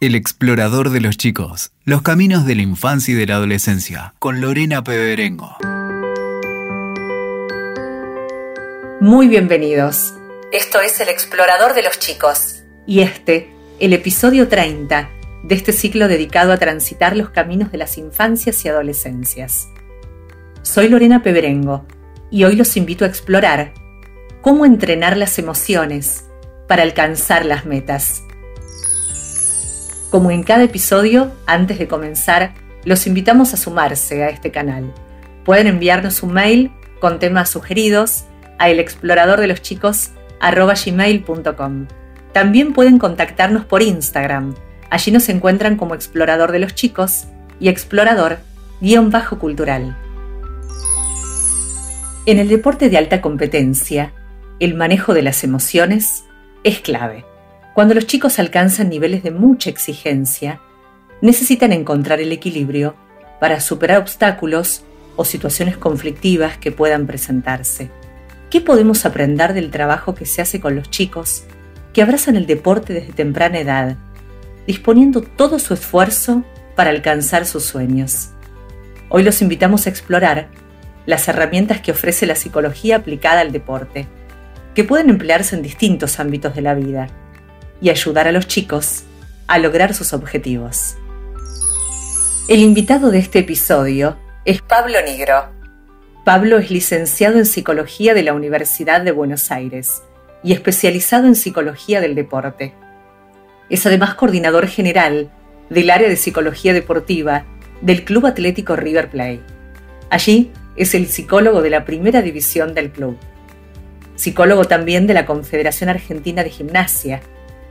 El explorador de los chicos, los caminos de la infancia y de la adolescencia, con Lorena Peberengo. Muy bienvenidos. Esto es El explorador de los chicos. Y este, el episodio 30 de este ciclo dedicado a transitar los caminos de las infancias y adolescencias. Soy Lorena Peberengo y hoy los invito a explorar cómo entrenar las emociones para alcanzar las metas. Como en cada episodio, antes de comenzar, los invitamos a sumarse a este canal. Pueden enviarnos un mail con temas sugeridos a elexploradordeloschicos.com. También pueden contactarnos por Instagram. Allí nos encuentran como Explorador de los Chicos y Explorador-Cultural. En el deporte de alta competencia, el manejo de las emociones es clave. Cuando los chicos alcanzan niveles de mucha exigencia, necesitan encontrar el equilibrio para superar obstáculos o situaciones conflictivas que puedan presentarse. ¿Qué podemos aprender del trabajo que se hace con los chicos que abrazan el deporte desde temprana edad, disponiendo todo su esfuerzo para alcanzar sus sueños? Hoy los invitamos a explorar las herramientas que ofrece la psicología aplicada al deporte, que pueden emplearse en distintos ámbitos de la vida y ayudar a los chicos a lograr sus objetivos. El invitado de este episodio es Pablo Nigro. Pablo es licenciado en Psicología de la Universidad de Buenos Aires y especializado en Psicología del Deporte. Es además coordinador general del área de Psicología Deportiva del Club Atlético River Plate. Allí es el psicólogo de la primera división del club. Psicólogo también de la Confederación Argentina de Gimnasia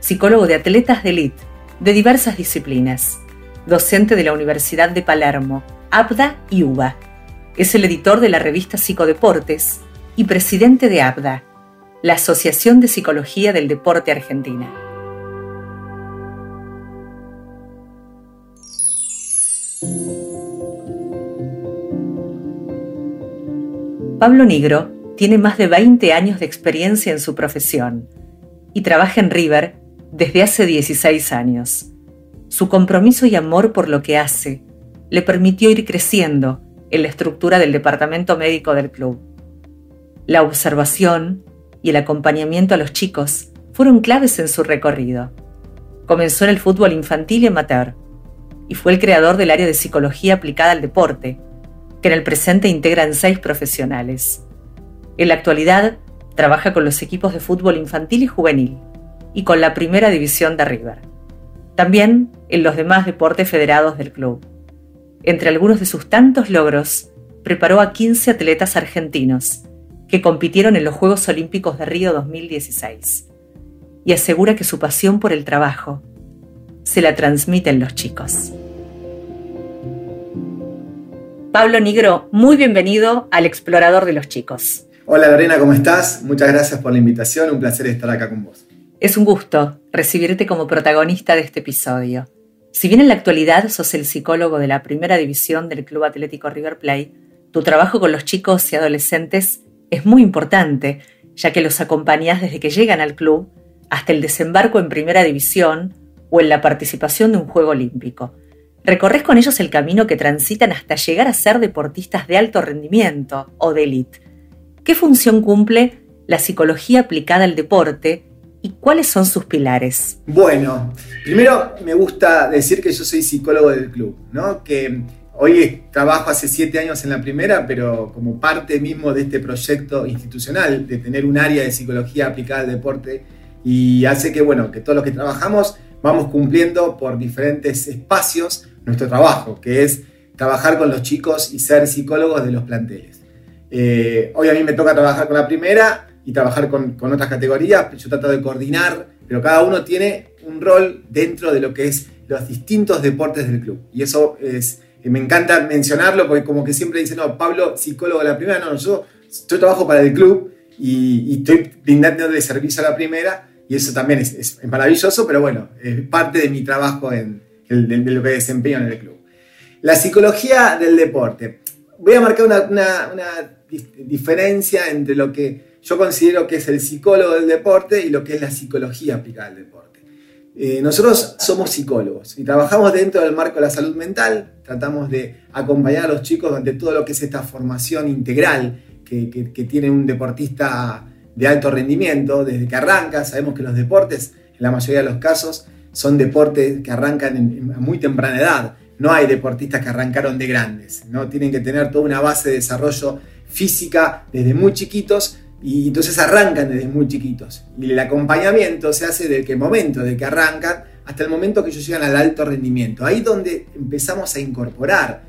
psicólogo de atletas de élite de diversas disciplinas, docente de la Universidad de Palermo, ABDA y UBA. Es el editor de la revista Psicodeportes y presidente de ABDA, la Asociación de Psicología del Deporte Argentina. Pablo Nigro tiene más de 20 años de experiencia en su profesión y trabaja en River desde hace 16 años. Su compromiso y amor por lo que hace le permitió ir creciendo en la estructura del departamento médico del club. La observación y el acompañamiento a los chicos fueron claves en su recorrido. Comenzó en el fútbol infantil y amateur y fue el creador del área de psicología aplicada al deporte, que en el presente integran seis profesionales. En la actualidad, trabaja con los equipos de fútbol infantil y juvenil y con la primera división de River. También en los demás deportes federados del club. Entre algunos de sus tantos logros, preparó a 15 atletas argentinos que compitieron en los Juegos Olímpicos de Río 2016 y asegura que su pasión por el trabajo se la transmiten los chicos. Pablo Nigro, muy bienvenido al Explorador de los Chicos. Hola Lorena, ¿cómo estás? Muchas gracias por la invitación, un placer estar acá con vos. Es un gusto recibirte como protagonista de este episodio. Si bien en la actualidad sos el psicólogo de la primera división del Club Atlético River Plate, tu trabajo con los chicos y adolescentes es muy importante, ya que los acompañás desde que llegan al club hasta el desembarco en primera división o en la participación de un juego olímpico. Recorres con ellos el camino que transitan hasta llegar a ser deportistas de alto rendimiento o de élite. ¿Qué función cumple la psicología aplicada al deporte y cuáles son sus pilares? Bueno, primero me gusta decir que yo soy psicólogo del club, ¿no? Que hoy trabajo hace siete años en la primera, pero como parte mismo de este proyecto institucional de tener un área de psicología aplicada al deporte y hace que, bueno, que todos los que trabajamos vamos cumpliendo por diferentes espacios nuestro trabajo, que es trabajar con los chicos y ser psicólogos de los planteles. Eh, hoy a mí me toca trabajar con la primera, y trabajar con, con, otras categorías. Yo trato de coordinar, pero cada uno tiene un rol dentro de lo que es los distintos deportes del club. Y eso es, me encanta mencionarlo porque como que siempre dicen, no, Pablo, psicólogo de la primera, no, yo, yo trabajo para el club y, estoy brindando de servicio a la primera y eso también es, es, maravilloso, pero bueno, es parte de mi trabajo en, lo que desempeño en el club. La psicología del deporte. Voy a marcar una, una, una diferencia entre lo que yo considero que es el psicólogo del deporte y lo que es la psicología aplicada al deporte. Eh, nosotros somos psicólogos y trabajamos dentro del marco de la salud mental, tratamos de acompañar a los chicos durante todo lo que es esta formación integral que, tiene un deportista de alto rendimiento desde que arranca. Sabemos que los deportes, en la mayoría de los casos, son deportes que arrancan a muy temprana edad. No hay deportistas que arrancaron de grandes, ¿no? tienen que tener toda una base de desarrollo física desde muy chiquitos y entonces arrancan desde muy chiquitos. Y el acompañamiento se hace desde el momento de que arrancan hasta el momento que ellos llegan al alto rendimiento. Ahí donde empezamos a incorporar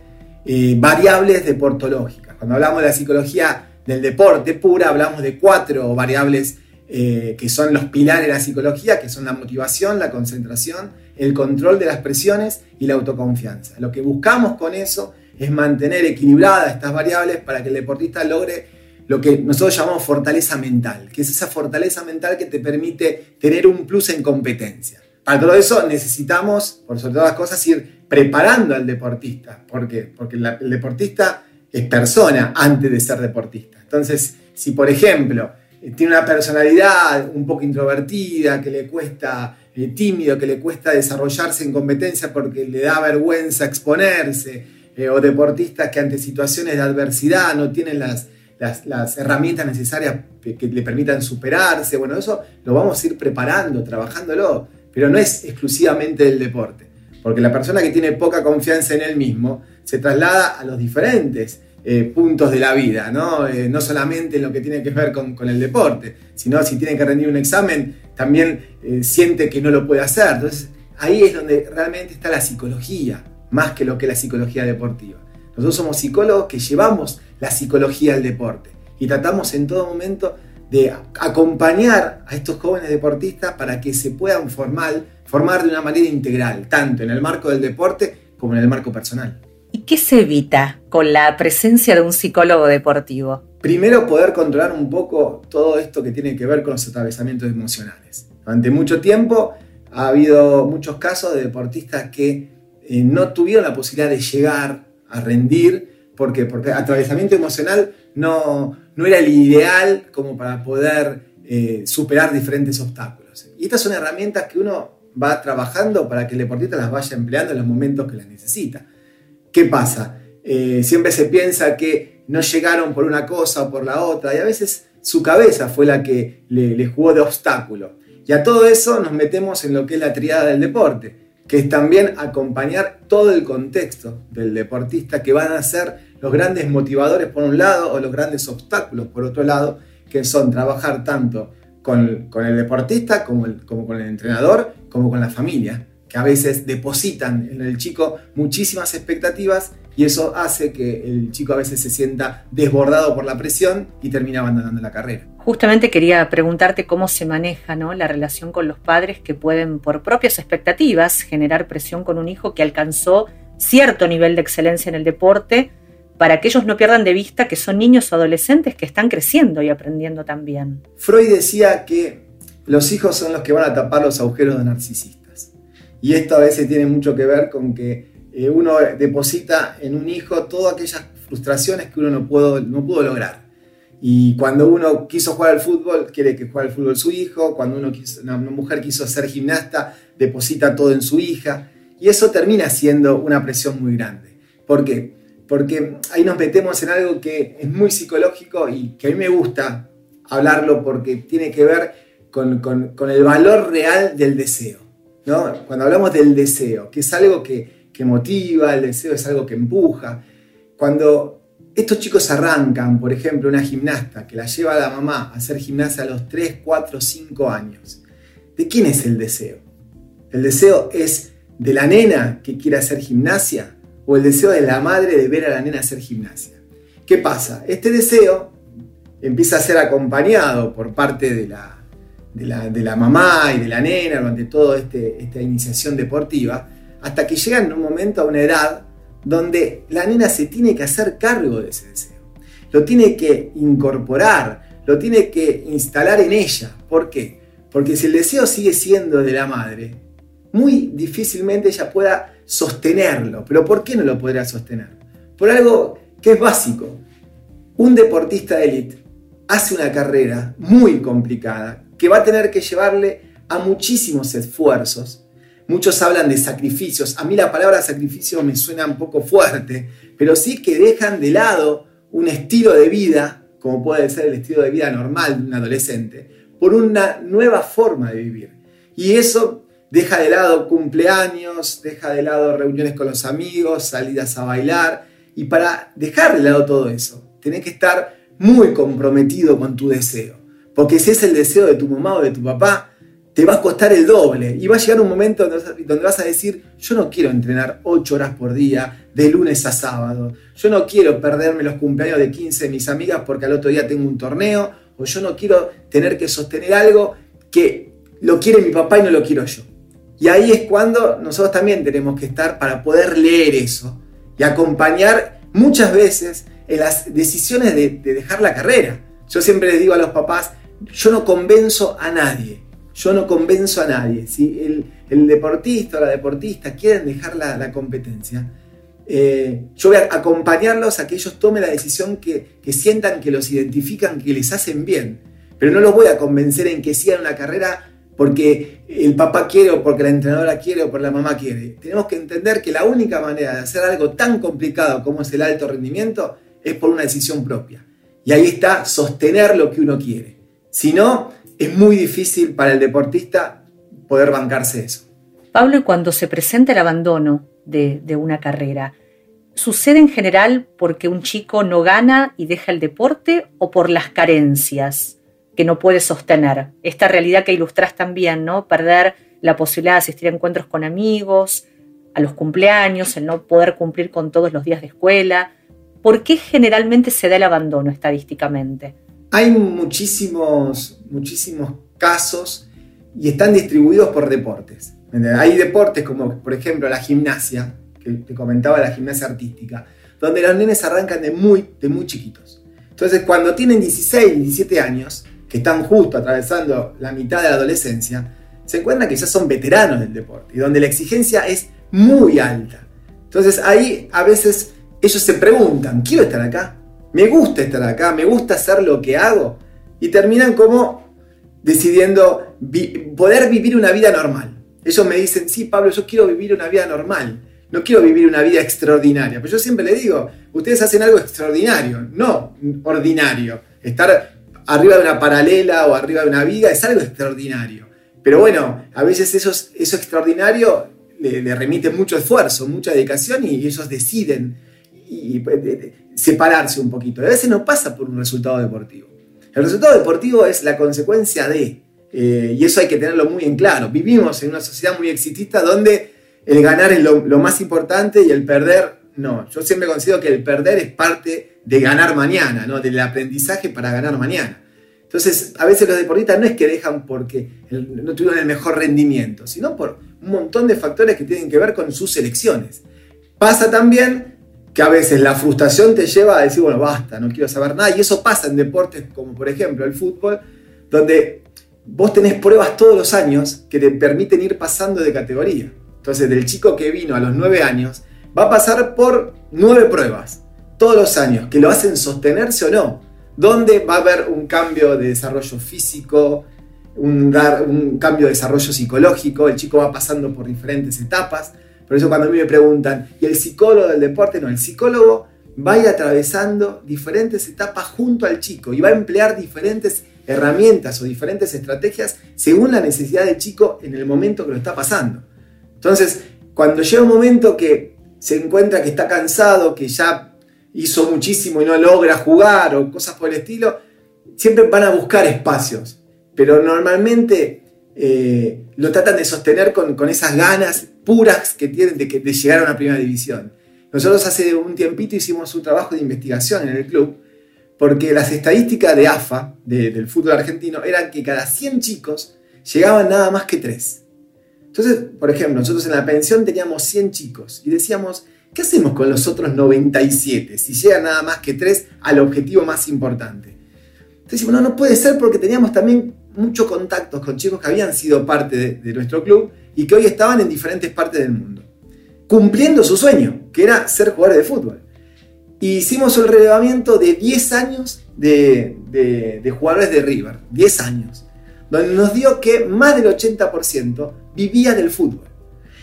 eh, variables deportológicas. Cuando hablamos de la psicología del deporte pura, hablamos de cuatro variables eh, que son los pilares de la psicología, que son la motivación, la concentración, el control de las presiones y la autoconfianza. Lo que buscamos con eso es mantener equilibradas estas variables para que el deportista logre lo que nosotros llamamos fortaleza mental, que es esa fortaleza mental que te permite tener un plus en competencia. Para todo eso necesitamos, por sobre todas las cosas, ir preparando al deportista. ¿Por? Porque el deportista es persona antes de ser deportista. Entonces, si por ejemplo tiene una personalidad un poco introvertida, que le cuesta eh, tímido, que le cuesta desarrollarse en competencia porque le da vergüenza exponerse, eh, o deportistas que ante situaciones de adversidad no tienen las, las, herramientas necesarias que, le permitan superarse. Bueno, eso lo vamos a ir preparando, trabajándolo, pero no es exclusivamente el deporte, porque la persona que tiene poca confianza en él mismo se traslada a los diferentes eh, puntos de la vida, ¿no? Eh, no solamente en lo que tiene que ver con, el deporte, sino si tiene que rendir un examen, también eh, siente que no lo puede hacer. Entonces, ahí es donde realmente está la psicología, más que lo que la psicología deportiva. Nosotros somos psicólogos que llevamos la psicología al deporte y tratamos en todo momento de acompañar a estos jóvenes deportistas para que se puedan formar, formar de una manera integral, tanto en el marco del deporte como en el marco personal. ¿Y qué se evita con la presencia de un psicólogo deportivo? Primero, poder controlar un poco todo esto que tiene que ver con los atravesamientos emocionales. Durante mucho tiempo ha habido muchos casos de deportistas que eh, no tuvieron la posibilidad de llegar a rendir. ¿Por qué? Porque atravesamiento emocional no, no era el ideal como para poder eh, superar diferentes obstáculos. Y estas son herramientas que uno va trabajando para que el deportista las vaya empleando en los momentos que las necesita. ¿Qué pasa? Eh, siempre se piensa que no llegaron por una cosa o por la otra y a veces su cabeza fue la que le, jugó de obstáculo. Y a todo eso nos metemos en lo que es la triada del deporte que es también acompañar todo el contexto del deportista, que van a ser los grandes motivadores por un lado o los grandes obstáculos por otro lado, que son trabajar tanto con, el deportista como, con el entrenador, como con la familia, que a veces depositan en el chico muchísimas expectativas y eso hace que el chico a veces se sienta desbordado por la presión y termina abandonando la carrera. Justamente quería preguntarte cómo se maneja la relación con los padres que pueden, por propias expectativas, generar presión con un hijo que alcanzó cierto nivel de excelencia en el deporte, para que ellos no pierdan de vista que son niños o adolescentes que están creciendo y aprendiendo también. Freud decía que los hijos son los que van a tapar los agujeros de narcisistas. Y esto a veces tiene mucho que ver con que eh, uno deposita en un hijo todas aquellas frustraciones que uno no pudo, no pudo lograr. Y cuando uno quiso jugar al fútbol, quiere que juegue al fútbol su hijo. Cuando uno una mujer quiso ser gimnasta, deposita todo en su hija. Y eso termina siendo una presión muy grande. ¿Por qué? Porque ahí nos metemos en algo que es muy psicológico y que a mí me gusta hablarlo porque tiene que ver con, el valor real del deseo. ¿no? Cuando hablamos del deseo, que es algo que, que motiva, el deseo es algo que empuja. Cuando estos chicos arrancan, por ejemplo, una gimnasta que la lleva a la mamá a hacer gimnasia a los 3, 4, 5 años. ¿De quién es el deseo? ¿El deseo es de la nena que quiere hacer gimnasia o el deseo de la madre de ver a la nena hacer gimnasia? ¿Qué pasa? Este deseo empieza a ser acompañado por parte de la, de la, mamá y de la nena durante toda este, esta iniciación deportiva, hasta que llegan en un momento a una edad donde la nena se tiene que hacer cargo de ese deseo. Lo tiene que incorporar, lo tiene que instalar en ella. ¿Por qué? Porque si el deseo sigue siendo de la madre, muy difícilmente ella pueda sostenerlo. ¿Pero por qué no lo podrá sostener? Por algo que es básico. Un deportista de élite hace una carrera muy complicada que va a tener que llevarle a muchísimos esfuerzos muchos hablan de sacrificios. A mí la palabra sacrificio me suena un poco fuerte, pero sí que dejan de lado un estilo de vida, como puede ser el estilo de vida normal de un adolescente, por una nueva forma de vivir. Y eso deja de lado cumpleaños, deja de lado reuniones con los amigos, salidas a bailar. Y para dejar de lado todo eso, tenés que estar muy comprometido con tu deseo. Porque si es el deseo de tu mamá o de tu papá, te va a costar el doble. Y va a llegar un momento donde vas a decir, yo no quiero entrenar 8 horas por día, de lunes a sábado. Yo no quiero perderme los cumpleaños de 15 de mis amigas porque al otro día tengo un torneo. O yo no quiero tener que sostener algo que lo quiere mi papá y no lo quiero yo. Y ahí es cuando nosotros también tenemos que estar para poder leer eso y acompañar muchas veces en las decisiones de, dejar la carrera. Yo siempre les digo a los papás, yo no convenzo a nadie, yo no convenzo a nadie. Si el, deportista o la deportista quieren dejar la, competencia, eh, yo voy a acompañarlos a que ellos tomen la decisión que, que, sientan, que los identifican, que les hacen bien. Pero no los voy a convencer en que sigan una carrera porque el papá quiere o porque la entrenadora quiere o porque la mamá quiere. Tenemos que entender que la única manera de hacer algo tan complicado como es el alto rendimiento es por una decisión propia. Y ahí está sostener lo que uno quiere. Si no, es muy difícil para el deportista poder bancarse eso. Pablo, y cuando se presenta el abandono de, de una carrera, ¿sucede en general porque un chico no gana y deja el deporte o por las carencias? Que no puede sostener. Esta realidad que ilustras también, ¿no? Perder la posibilidad de asistir a encuentros con amigos, a los cumpleaños, el no poder cumplir con todos los días de escuela. ¿Por qué generalmente se da el abandono estadísticamente? Hay muchísimos, muchísimos casos y están distribuidos por deportes. Hay deportes como, por ejemplo, la gimnasia, que te comentaba la gimnasia artística, donde los nenes arrancan de muy, de muy chiquitos. Entonces, cuando tienen 16, 17 años, que están justo atravesando la mitad de la adolescencia, se encuentran que ya son veteranos del deporte y donde la exigencia es muy alta. Entonces ahí a veces ellos se preguntan, ¿quiero estar acá? ¿Me gusta estar acá? ¿Me gusta hacer lo que hago? Y terminan como decidiendo poder vivir una vida normal. Ellos me dicen, sí, Pablo, yo quiero vivir una vida normal. No quiero vivir una vida extraordinaria. Pero yo siempre le digo, ustedes hacen algo extraordinario, no ordinario. Estar arriba de una paralela o arriba de una viga es algo extraordinario. Pero bueno, a veces eso, eso extraordinario le, remite mucho esfuerzo, mucha dedicación y ellos deciden y, separarse un poquito. A veces no pasa por un resultado deportivo. El resultado deportivo es la consecuencia de, eh, y eso hay que tenerlo muy en claro. Vivimos en una sociedad muy exitista donde el ganar es lo más importante y el perder no. Yo siempre considero que el perder es parte de ganar mañana, ¿no? del aprendizaje para ganar mañana. Entonces, a veces los deportistas no es que dejan porque no tuvieron el mejor rendimiento, sino por un montón de factores que tienen que ver con sus elecciones. Pasa también que a veces la frustración te lleva a decir, bueno, basta, no quiero saber nada. Y eso pasa en deportes como por ejemplo el fútbol, donde vos tenés pruebas todos los años que te permiten ir pasando de categoría. Entonces, del chico que vino a los nueve años, va a pasar por nueve pruebas todos los años, que lo hacen sostenerse o no. ¿Dónde va a haber un cambio de desarrollo físico, un, un cambio de desarrollo psicológico? El chico va pasando por diferentes etapas. Por eso cuando a mí me preguntan, ¿y el psicólogo del deporte? No, el psicólogo va a ir atravesando diferentes etapas junto al chico y va a emplear diferentes herramientas o diferentes estrategias según la necesidad del chico en el momento que lo está pasando. Entonces, cuando llega un momento que se encuentra que está cansado, que ya hizo muchísimo y no logra jugar o cosas por el estilo, siempre van a buscar espacios, pero normalmente eh, lo tratan de sostener con, esas ganas puras que tienen de, de llegar a una primera división. Nosotros hace un tiempito hicimos un trabajo de investigación en el club, porque las estadísticas de AFA, del fútbol argentino, eran que cada 100 chicos llegaban nada más que 3. Entonces, por ejemplo, nosotros en la pensión teníamos 100 chicos y decíamos, ¿Qué hacemos con los otros 97 si llegan nada más que 3 al objetivo más importante? Entonces, bueno, no puede ser porque teníamos también muchos contactos con chicos que habían sido parte de, nuestro club y que hoy estaban en diferentes partes del mundo, cumpliendo su sueño, que era ser jugadores de fútbol. Hicimos el relevamiento de 10 años de, de jugadores de River, 10 años, donde nos dio que más del 80% vivía del fútbol.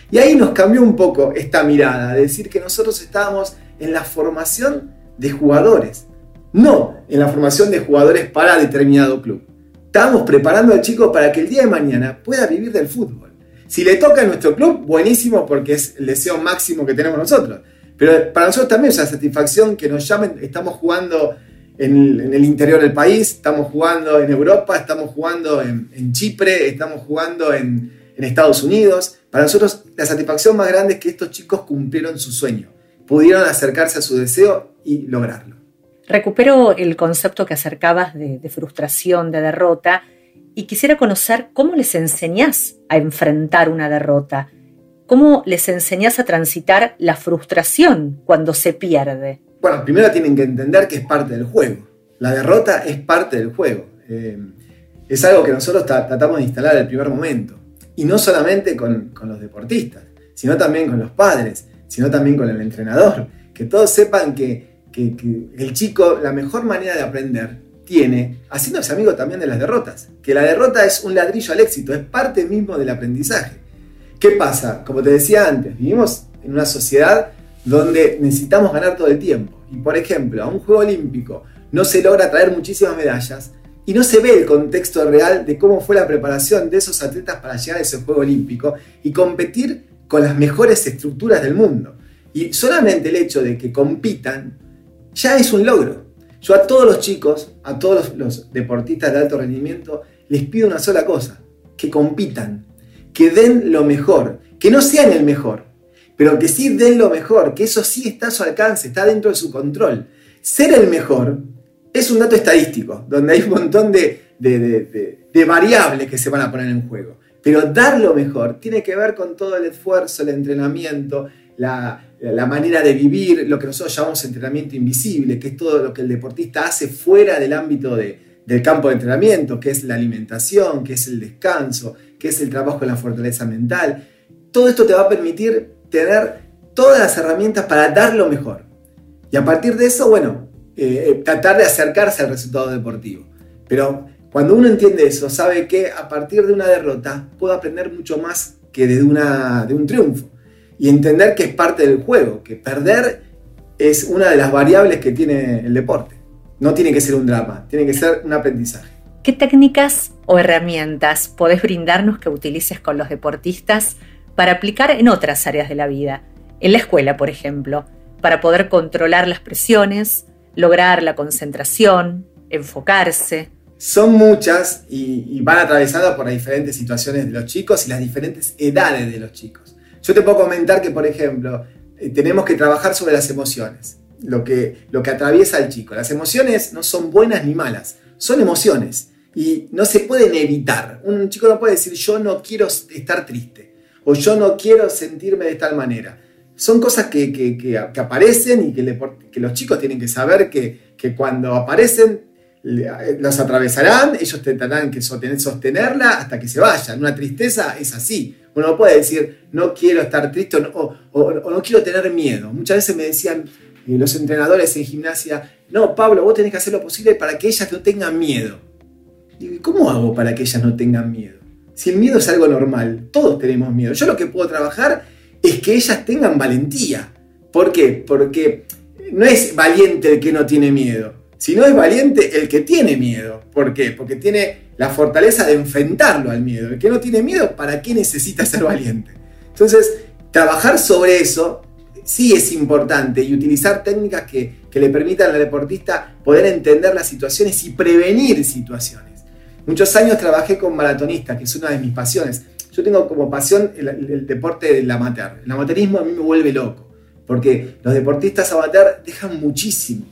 Y ahí nos cambió un poco esta mirada, de decir que nosotros estábamos en la formación de jugadores, no en la formación de jugadores para determinado club. Estábamos preparando al chico para que el día de mañana pueda vivir del fútbol. Si le toca a nuestro club, buenísimo porque es el deseo máximo que tenemos nosotros. Pero para nosotros también es una satisfacción que nos llamen, estamos jugando en el, interior del país, estamos jugando en Europa, estamos jugando en, Chipre, estamos jugando en, en Estados Unidos. Para nosotros la satisfacción más grande es que estos chicos cumplieron su sueño, pudieron acercarse a su deseo y lograrlo. Recupero el concepto que acercabas de, frustración, de derrota, y quisiera conocer cómo les enseñás a enfrentar una derrota, cómo les enseñás a transitar la frustración cuando se pierde. Bueno, primero tienen que entender que es parte del juego. La derrota es parte del juego. Eh, es algo que nosotros tratamos de instalar el primer momento. Y no solamente con, con los deportistas, sino también con los padres, sino también con el entrenador. Que todos sepan que que, el chico, la mejor manera de aprender tiene haciéndose amigo también de las derrotas. Que la derrota es un ladrillo al éxito, es parte mismo del aprendizaje. ¿Qué pasa? Como te decía antes, vivimos en una sociedad donde necesitamos ganar todo el tiempo. Y por ejemplo, a un juego olímpico no se logra traer muchísimas medallas y no se ve el contexto real de cómo fue la preparación de esos atletas para llegar a ese juego olímpico y competir con las mejores estructuras del mundo. Y solamente el hecho de que compitan ya es un logro. Yo a todos los chicos, a todos los, deportistas de alto rendimiento, les pido una sola cosa, que compitan, que den lo mejor, que no sean el mejor, pero que sí den lo mejor, que eso sí está a su alcance, está dentro de su control. Ser el mejor es un dato estadístico, donde hay un montón de, variables que se van a poner en juego. Pero dar lo mejor tiene que ver con todo el esfuerzo, el entrenamiento, la, manera de vivir, lo que nosotros llamamos entrenamiento invisible, que es todo lo que el deportista hace fuera del ámbito del campo de entrenamiento, que es la alimentación, que es el descanso, que es el trabajo en la fortaleza mental. Todo esto te va a permitir tener todas las herramientas para dar lo mejor. Y a partir de eso, bueno, eh, tratar de acercarse al resultado deportivo. Pero cuando uno entiende eso, sabe que a partir de una derrota puedo aprender mucho más que de, una, de un triunfo y entender que es parte del juego, que perder es una de las variables que tiene el deporte. No tiene que ser un drama, tiene que ser un aprendizaje. ¿Qué técnicas o herramientas podés brindarnos que utilices con los deportistas para aplicar en otras áreas de la vida? En la escuela, por ejemplo, para poder controlar las presiones, lograr la concentración, enfocarse. Son muchas y, van atravesadas por las diferentes situaciones de los chicos y las diferentes edades de los chicos. Yo te puedo comentar que, por ejemplo, eh, tenemos que trabajar sobre las emociones, lo que, lo que atraviesa al chico. Las emociones no son buenas ni malas, son emociones y no se pueden evitar. Un chico no puede decir yo no quiero estar triste o yo no quiero sentirme de tal manera. Son cosas que, aparecen y que, los chicos tienen que saber que, cuando aparecen los atravesarán, ellos tendrán que sostenerla hasta que se vayan. Una tristeza es así. Uno no puede decir, no quiero estar triste o, no quiero tener miedo. Muchas veces me decían eh, los entrenadores en gimnasia, no, Pablo, vos tenés que hacer lo posible para que ellas no tengan miedo. Y ¿cómo hago para que ellas no tengan miedo? Si el miedo es algo normal, todos tenemos miedo. Yo lo que puedo trabajar es que ellas tengan valentía. ¿Por qué? Porque no es valiente el que no tiene miedo, sino es valiente el que tiene miedo. ¿Por qué? Porque tiene la fortaleza de enfrentarlo al miedo. El que no tiene miedo, ¿para qué necesita ser valiente? Entonces, trabajar sobre eso sí es importante y utilizar técnicas que, le permitan al deportista poder entender las situaciones y prevenir situaciones. Muchos años trabajé con maratonistas, que es una de mis pasiones. Yo tengo como pasión el, deporte del amateur. El amateurismo a mí me vuelve loco, porque los deportistas amateur dejan muchísimo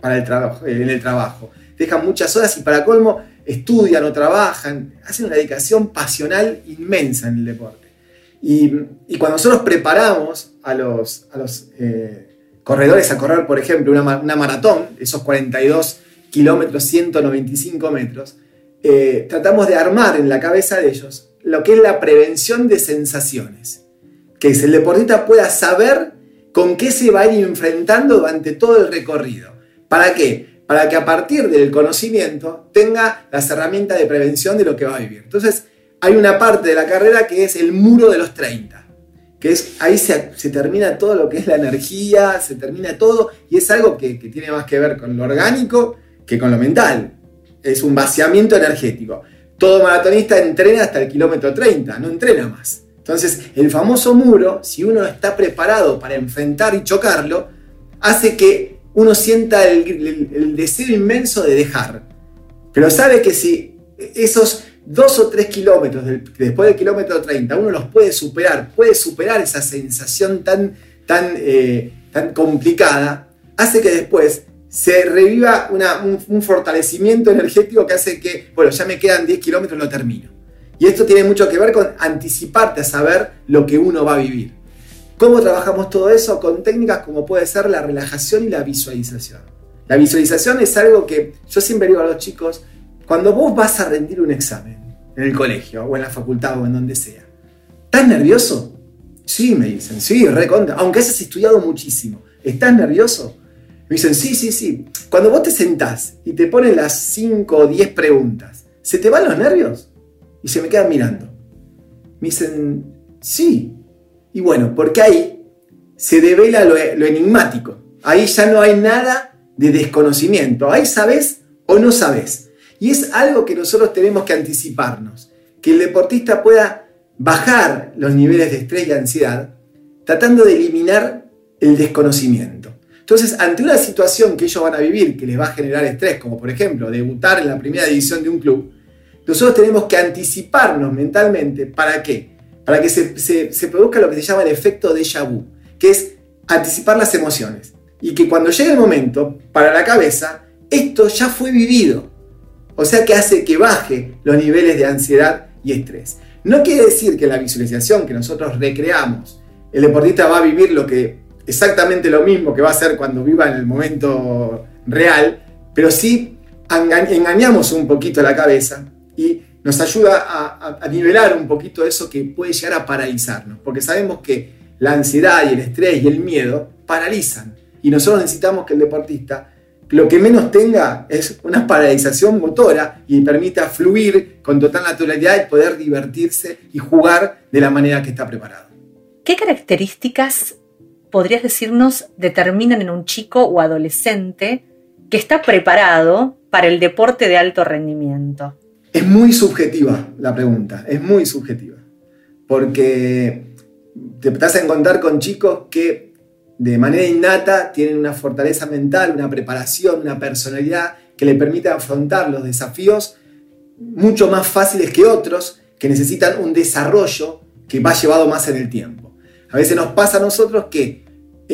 para el trabajo, en el trabajo. Dejan muchas horas y para colmo estudian o trabajan, hacen una dedicación pasional inmensa en el deporte. Y, cuando nosotros preparamos a los, a los eh, corredores a correr, por ejemplo, una, maratón, esos 42 kilómetros, 195 metros, eh, tratamos de armar en la cabeza de ellos lo que es la prevención de sensaciones. Que el deportista pueda saber con qué se va a ir enfrentando durante todo el recorrido. ¿Para qué? para que a partir del conocimiento tenga las herramientas de prevención de lo que va a vivir. Entonces, hay una parte de la carrera que es el muro de los 30. que es ahí se, termina todo lo que es la energía, se termina todo, y es algo que, que tiene más que ver con lo orgánico que con lo mental. Es un vaciamiento energético. Todo maratonista entrena hasta el kilómetro 30, no entrena más. Entonces, el famoso muro, si uno está preparado para enfrentar y chocarlo, hace que uno sienta el, deseo inmenso de dejar. Pero sabe que si esos dos o tres kilómetros después del kilómetro 30 uno los puede superar, puede superar esa sensación tan, tan, eh, tan complicada, hace que después se reviva un, fortalecimiento energético que hace que, bueno, ya me quedan 10 kilómetros, lo termino. Y esto tiene mucho que ver con anticiparte a saber lo que uno va a vivir. ¿Cómo trabajamos todo eso? Con técnicas como puede ser la relajación y la visualización. La visualización es algo que yo siempre digo a los chicos, cuando vos vas a rendir un examen en el colegio o en la facultad o en donde sea, ¿estás nervioso? Sí, me dicen, sí, recontra, aunque hayas estudiado muchísimo, ¿estás nervioso? Me dicen, sí, sí, sí. Cuando vos te sentás y te ponen las 5 o 10 preguntas, ¿se te van los nervios? y se me quedan mirando. Me dicen, sí. Y bueno, porque ahí se devela lo, enigmático. Ahí ya no hay nada de desconocimiento. Ahí sabes o no sabes. Y es algo que nosotros tenemos que anticiparnos. Que el deportista pueda bajar los niveles de estrés y ansiedad tratando de eliminar el desconocimiento. Entonces, ante una situación que ellos van a vivir que les va a generar estrés, como por ejemplo debutar en la primera división de un club, nosotros tenemos que anticiparnos mentalmente. ¿Para qué? Para que se, produzca lo que se llama el efecto déjà vu, que es anticipar las emociones. Y que cuando llegue el momento, para la cabeza, esto ya fue vivido. O sea que hace que baje los niveles de ansiedad y estrés. No quiere decir que la visualización que nosotros recreamos, el deportista va a vivir lo que exactamente lo mismo que va a hacer cuando viva en el momento real, pero sí engañamos un poquito la cabeza y nos ayuda a, nivelar un poquito eso que puede llegar a paralizarnos, porque sabemos que la ansiedad y el estrés y el miedo paralizan. Y nosotros necesitamos que el deportista lo que menos tenga es una paralización motora y permita fluir con total naturalidad y poder divertirse y jugar de la manera que está preparado. ¿Qué características podrías decirnos determinan en un chico o adolescente que está preparado para el deporte de alto rendimiento? Es muy subjetiva la pregunta, es muy subjetiva. Porque te estás a encontrar con chicos que de manera innata tienen una fortaleza mental, una preparación, una personalidad que le permite afrontar los desafíos mucho más fáciles que otros que necesitan un desarrollo que va llevado más en el tiempo. A veces nos pasa a nosotros que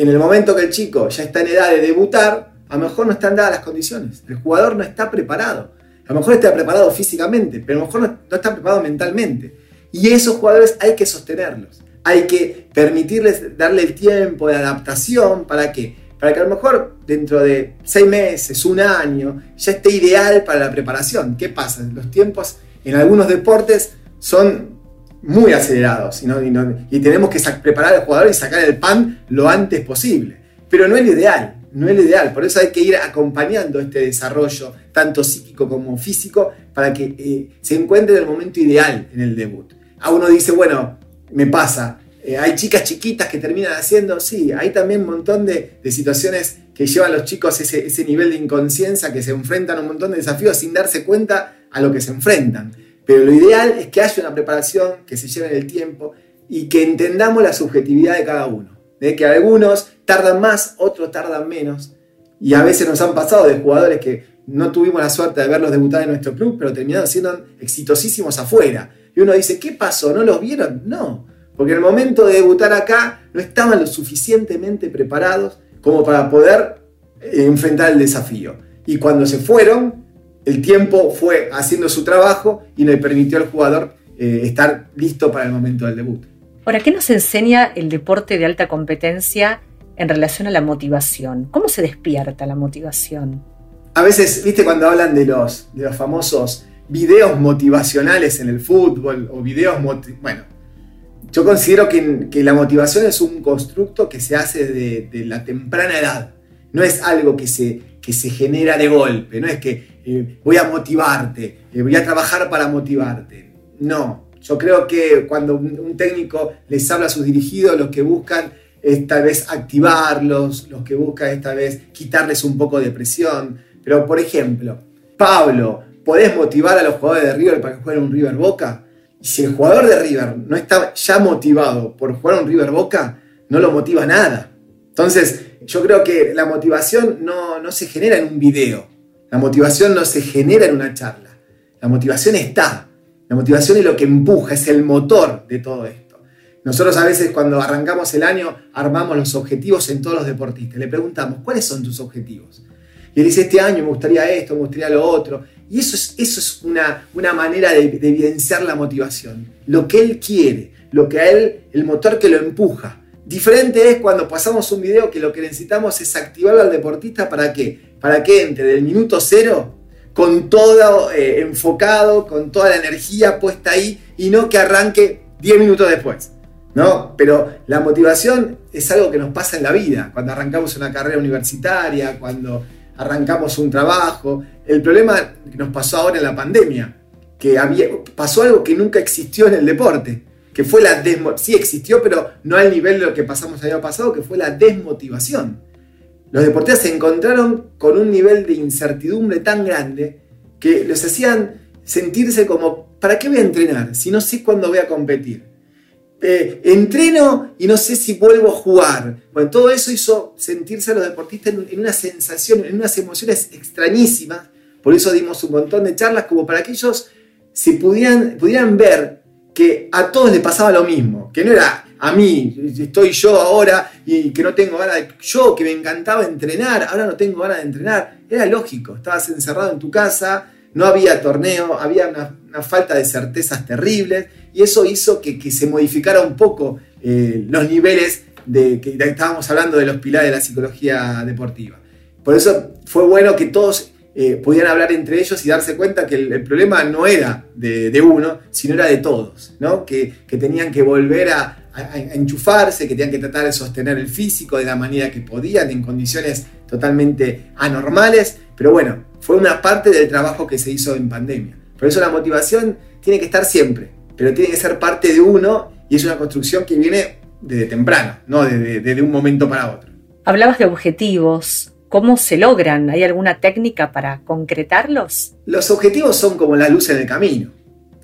en el momento que el chico ya está en edad de debutar, a lo mejor no están dadas las condiciones. El jugador no está preparado. A lo mejor está preparado físicamente, pero a lo mejor no, está preparado mentalmente. Y esos jugadores hay que sostenerlos. Hay que permitirles darle el tiempo de adaptación para que, para que a lo mejor dentro de seis meses, un año, ya esté ideal para la preparación. ¿Qué pasa? Los tiempos en algunos deportes son muy acelerados y, tenemos que preparar al jugador y sacar el pan lo antes posible. Pero no es lo ideal no es lo ideal. Por eso hay que ir acompañando este desarrollo, tanto psíquico como físico, para que eh, se encuentre en el momento ideal en el debut. A uno dice, bueno, me pasa, eh, hay chicas chiquitas que terminan haciendo, sí, hay también un montón de, situaciones que llevan a los chicos ese, ese nivel de inconsciencia, que se enfrentan a un montón de desafíos sin darse cuenta a lo que se enfrentan. Pero lo ideal es que haya una preparación, que se lleve el tiempo y que entendamos la subjetividad de cada uno de que algunos tardan más, otros tardan menos. Y a veces nos han pasado de jugadores que no tuvimos la suerte de verlos debutar en nuestro club, pero terminaron siendo exitosísimos afuera. Y uno dice, ¿qué pasó? ¿No los vieron? No, porque en el momento de debutar acá no estaban lo suficientemente preparados como para poder eh, enfrentar el desafío. Y cuando se fueron, el tiempo fue haciendo su trabajo y le permitió al jugador eh, estar listo para el momento del debut. Ahora, ¿qué nos enseña el deporte de alta competencia en relación a la motivación? ¿Cómo se despierta la motivación? A veces, viste, cuando hablan de los, de los famosos videos motivacionales en el fútbol o videos, bueno, yo considero que, la motivación es un constructo que se hace de, la temprana edad. No es algo que se, que se genera de golpe, no es que eh, voy a motivarte, eh, voy a trabajar para motivarte. No, Yo creo que cuando un técnico les habla a sus dirigidos, los que buscan es tal vez activarlos, los que buscan es tal vez quitarles un poco de presión. Pero, por ejemplo, Pablo, ¿podés motivar a los jugadores de River para que jueguen un River Boca? Y si el jugador de River no está ya motivado por jugar un River Boca, no lo motiva nada. Entonces, yo creo que la motivación no, no se genera en un video, la motivación no se genera en una charla, la motivación está. La motivación es lo que empuja, es el motor de todo esto. Nosotros a veces cuando arrancamos el año armamos los objetivos en todos los deportistas. Le preguntamos, ¿cuáles son tus objetivos? Y él dice, este año me gustaría esto, me gustaría lo otro. Y eso es, eso es una, una manera de, de evidenciar la motivación. Lo que él quiere, lo que a él, el motor que lo empuja. Diferente es cuando pasamos un video que lo que necesitamos es activarlo al deportista para qué? Para que entre del minuto cero con todo eh, enfocado, con toda la energía puesta ahí y no que arranque 10 minutos después. ¿no? Pero la motivación es algo que nos pasa en la vida, cuando arrancamos una carrera universitaria, cuando arrancamos un trabajo. El problema que nos pasó ahora en la pandemia, que había, pasó algo que nunca existió en el deporte que fue la. Sí existió, pero no al nivel de lo que pasamos el año pasado, que fue la desmotivación. Los deportistas se encontraron con un nivel de incertidumbre tan grande que les hacían sentirse como, ¿para qué voy a entrenar si no sé cuándo voy a competir? Eh, entreno y no sé si vuelvo a jugar. Bueno, todo eso hizo sentirse a los deportistas en, una sensación, en unas emociones extrañísimas. Por eso dimos un montón de charlas como para que ellos pudieran, pudieran ver que a todos les pasaba lo mismo, que no era a mí, estoy yo ahora y que no tengo ganas de... Yo que me encantaba entrenar, ahora no tengo ganas de entrenar. Era lógico, estabas encerrado en tu casa, no había torneo, había una, falta de certezas terribles y eso hizo que, se modificara un poco eh, los niveles de que estábamos hablando de los pilares de la psicología deportiva. Por eso fue bueno que todos eh, podían hablar entre ellos y darse cuenta que el, problema no era de, uno, sino era de todos, ¿no? que, tenían que volver a, enchufarse, que tenían que tratar de sostener el físico de la manera que podían, en condiciones totalmente anormales, pero bueno, fue una parte del trabajo que se hizo en pandemia. Por eso la motivación tiene que estar siempre, pero tiene que ser parte de uno y es una construcción que viene desde temprano, no desde un momento para otro. Hablabas de objetivos, ¿Cómo se logran? ¿Hay alguna técnica para concretarlos? Los objetivos son como la luz en el camino.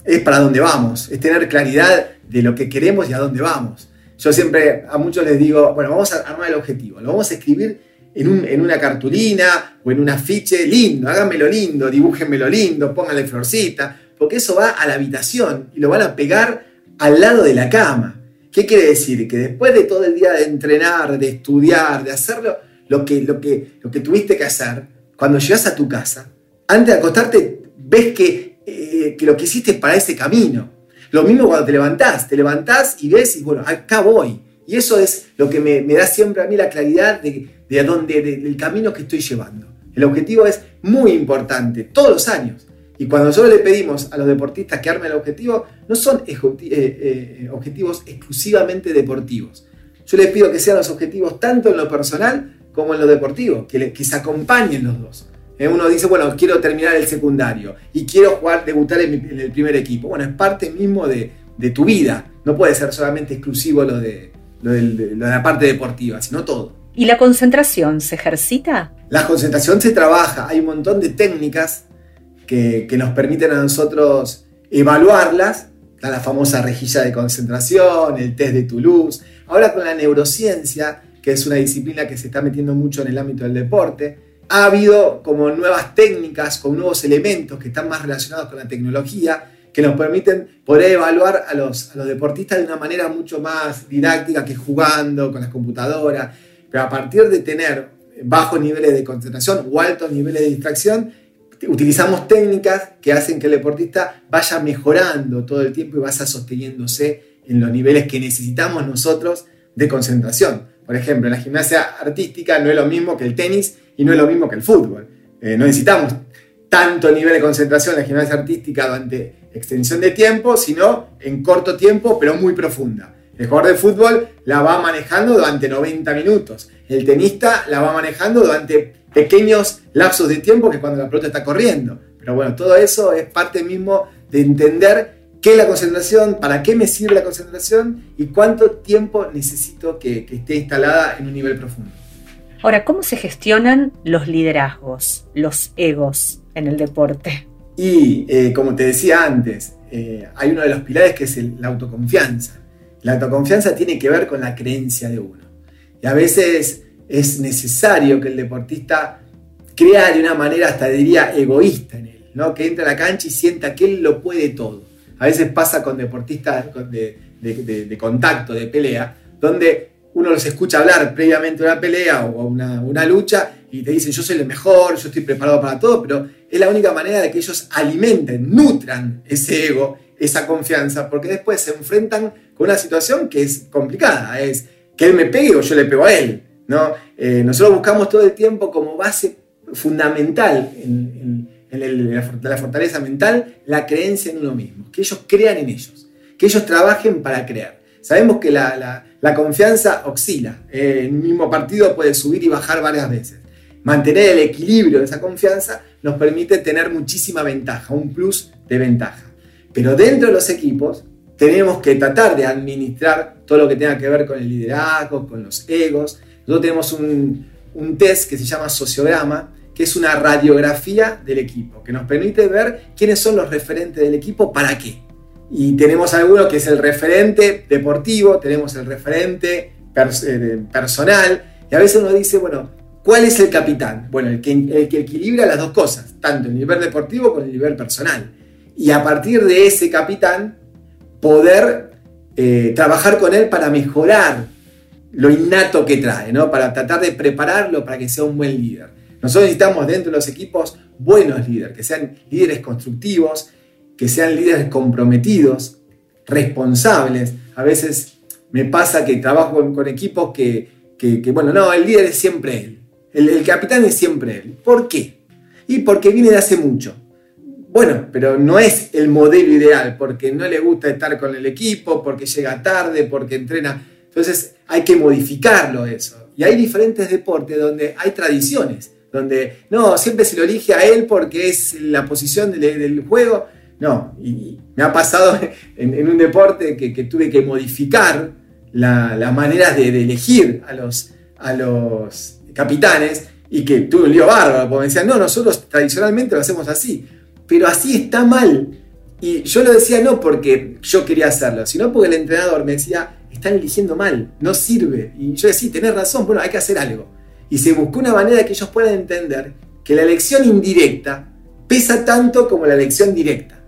Es para dónde vamos, es tener claridad de lo que queremos y a dónde vamos. Yo siempre a muchos les digo, bueno, vamos a armar el objetivo, lo vamos a escribir en, una cartulina o en un afiche lindo, háganmelo lindo, dibújenmelo lindo, pónganle florcita, porque eso va a la habitación y lo van a pegar al lado de la cama. ¿Qué quiere decir? Que después de todo el día de entrenar, de estudiar, de hacerlo, lo que, lo que, lo que tuviste que hacer, cuando llegas a tu casa, antes de acostarte, ves que, eh, que lo que hiciste es para ese camino. Lo mismo cuando te levantás, te levantás y ves y bueno, acá voy. Y eso es lo que me, da siempre a mí la claridad de, de dónde, del camino que estoy llevando. El objetivo es muy importante, todos los años. Y cuando nosotros le pedimos a los deportistas que armen el objetivo, no son eh, eh, objetivos exclusivamente deportivos. Yo les pido que sean los objetivos tanto en lo personal como en lo deportivo, que, que se acompañen los dos. Eh, uno dice, bueno, quiero terminar el secundario y quiero jugar, debutar en, el primer equipo. Bueno, es parte mismo de, tu vida. No puede ser solamente exclusivo lo de, la parte deportiva, sino todo. ¿Y la concentración se ejercita? La concentración se trabaja. Hay un montón de técnicas que, que nos permiten a nosotros evaluarlas. Está la famosa rejilla de concentración, el test de Toulouse. Ahora con la neurociencia que es una disciplina que se está metiendo mucho en el ámbito del deporte. Ha habido como nuevas técnicas, con nuevos elementos que están más relacionados con la tecnología, que nos permiten poder evaluar a los, los deportistas de una manera mucho más didáctica que jugando con las computadoras. Pero a partir de tener bajos niveles de concentración o altos niveles de distracción, utilizamos técnicas que hacen que el deportista vaya mejorando todo el tiempo y vaya sosteniéndose en los niveles que necesitamos nosotros de concentración. Por ejemplo, la gimnasia artística no es lo mismo que el tenis y no es lo mismo que el fútbol. Eh, no necesitamos tanto nivel de concentración en la gimnasia artística durante extensión de tiempo, sino en corto tiempo, pero muy profunda. El jugador de fútbol la va manejando durante 90 minutos. El tenista la va manejando durante pequeños lapsos de tiempo que cuando la pelota está corriendo. Pero bueno, todo eso es parte mismo de entender qué es la concentración, para qué me sirve la concentración y cuánto tiempo necesito que, esté instalada en un nivel profundo. Ahora, ¿cómo se gestionan los liderazgos, los egos en el deporte? Y eh, como te decía antes, eh, hay uno de los pilares que es la autoconfianza. La autoconfianza tiene que ver con la creencia de uno. Y a veces es necesario que el deportista crea de una manera hasta diría egoísta en él, ¿no? que entre a la cancha y sienta que él lo puede todo. A veces pasa con deportistas de, contacto, de pelea, donde uno los escucha hablar previamente una pelea o una, una lucha y te dicen yo soy el mejor, yo estoy preparado para todo, pero es la única manera de que ellos alimenten, nutran ese ego, esa confianza, porque después se enfrentan con una situación que es complicada, es que él me pegue o yo le pego a él. ¿no? Eh, nosotros buscamos todo el tiempo como base fundamental en, la fortaleza mental la creencia en uno mismo, que ellos crean en ellos, que ellos trabajen para crear. Sabemos que la, confianza oscila, eh, el mismo partido puede subir y bajar varias veces. Mantener el equilibrio de esa confianza nos permite tener muchísima ventaja, un plus de ventaja. Pero dentro de los equipos tenemos que tratar de administrar todo lo que tenga que ver con el liderazgo, con los egos. Nosotros tenemos un, un test que se llama sociograma, que es una radiografía del equipo, que nos permite ver quiénes son los referentes del equipo, para qué. Y tenemos alguno que es el referente deportivo, tenemos el referente eh, personal, y a veces uno dice, bueno, ¿cuál es el capitán? Bueno, el que, el que equilibra las dos cosas, tanto el nivel deportivo como el nivel personal. Y a partir de ese capitán, poder eh, trabajar con él para mejorar lo innato que trae, ¿no? para tratar de prepararlo para que sea un buen líder. Nosotros necesitamos dentro de los equipos buenos líderes, que sean líderes constructivos, que sean líderes comprometidos, responsables. A veces me pasa que trabajo con, equipos que, bueno, no, el líder es siempre él. El, el capitán es siempre él. ¿Por qué? Y porque viene de hace mucho. Bueno, pero no es el modelo ideal, porque no le gusta estar con el equipo, porque llega tarde, porque entrena. Entonces hay que modificarlo eso. Y hay diferentes deportes donde hay tradiciones donde no, siempre se lo elige a él porque es la posición del, juego. No, y me ha pasado en, un deporte que, tuve que modificar la, manera de, elegir a los, a los capitanes y que tuve un lío bárbaro, porque me decían, no, nosotros tradicionalmente lo hacemos así, pero así está mal. Y yo lo decía no porque yo quería hacerlo, sino porque el entrenador me decía, están eligiendo mal, no sirve. Y yo decía, tenés razón, bueno, hay que hacer algo y se buscó una manera que ellos puedan entender que la elección indirecta pesa tanto como la elección directa.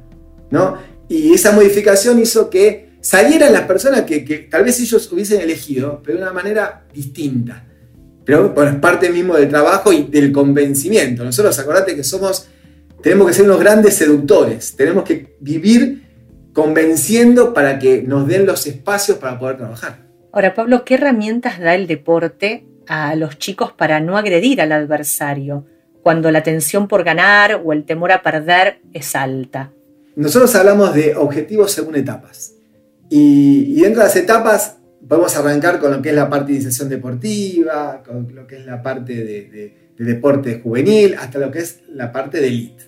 ¿no? Y esa modificación hizo que salieran las personas que, tal vez ellos hubiesen elegido, pero de una manera distinta. Pero bueno, es parte mismo del trabajo y del convencimiento. Nosotros, acordate que somos, tenemos que ser unos grandes seductores, tenemos que vivir convenciendo para que nos den los espacios para poder trabajar. Ahora, Pablo, ¿qué herramientas da el deporte a los chicos para no agredir al adversario cuando la tensión por ganar o el temor a perder es alta. Nosotros hablamos de objetivos según etapas. Y, dentro de las etapas podemos arrancar con lo que es la parte de iniciación deportiva, con lo que es la parte de, deporte juvenil, hasta lo que es la parte de elite.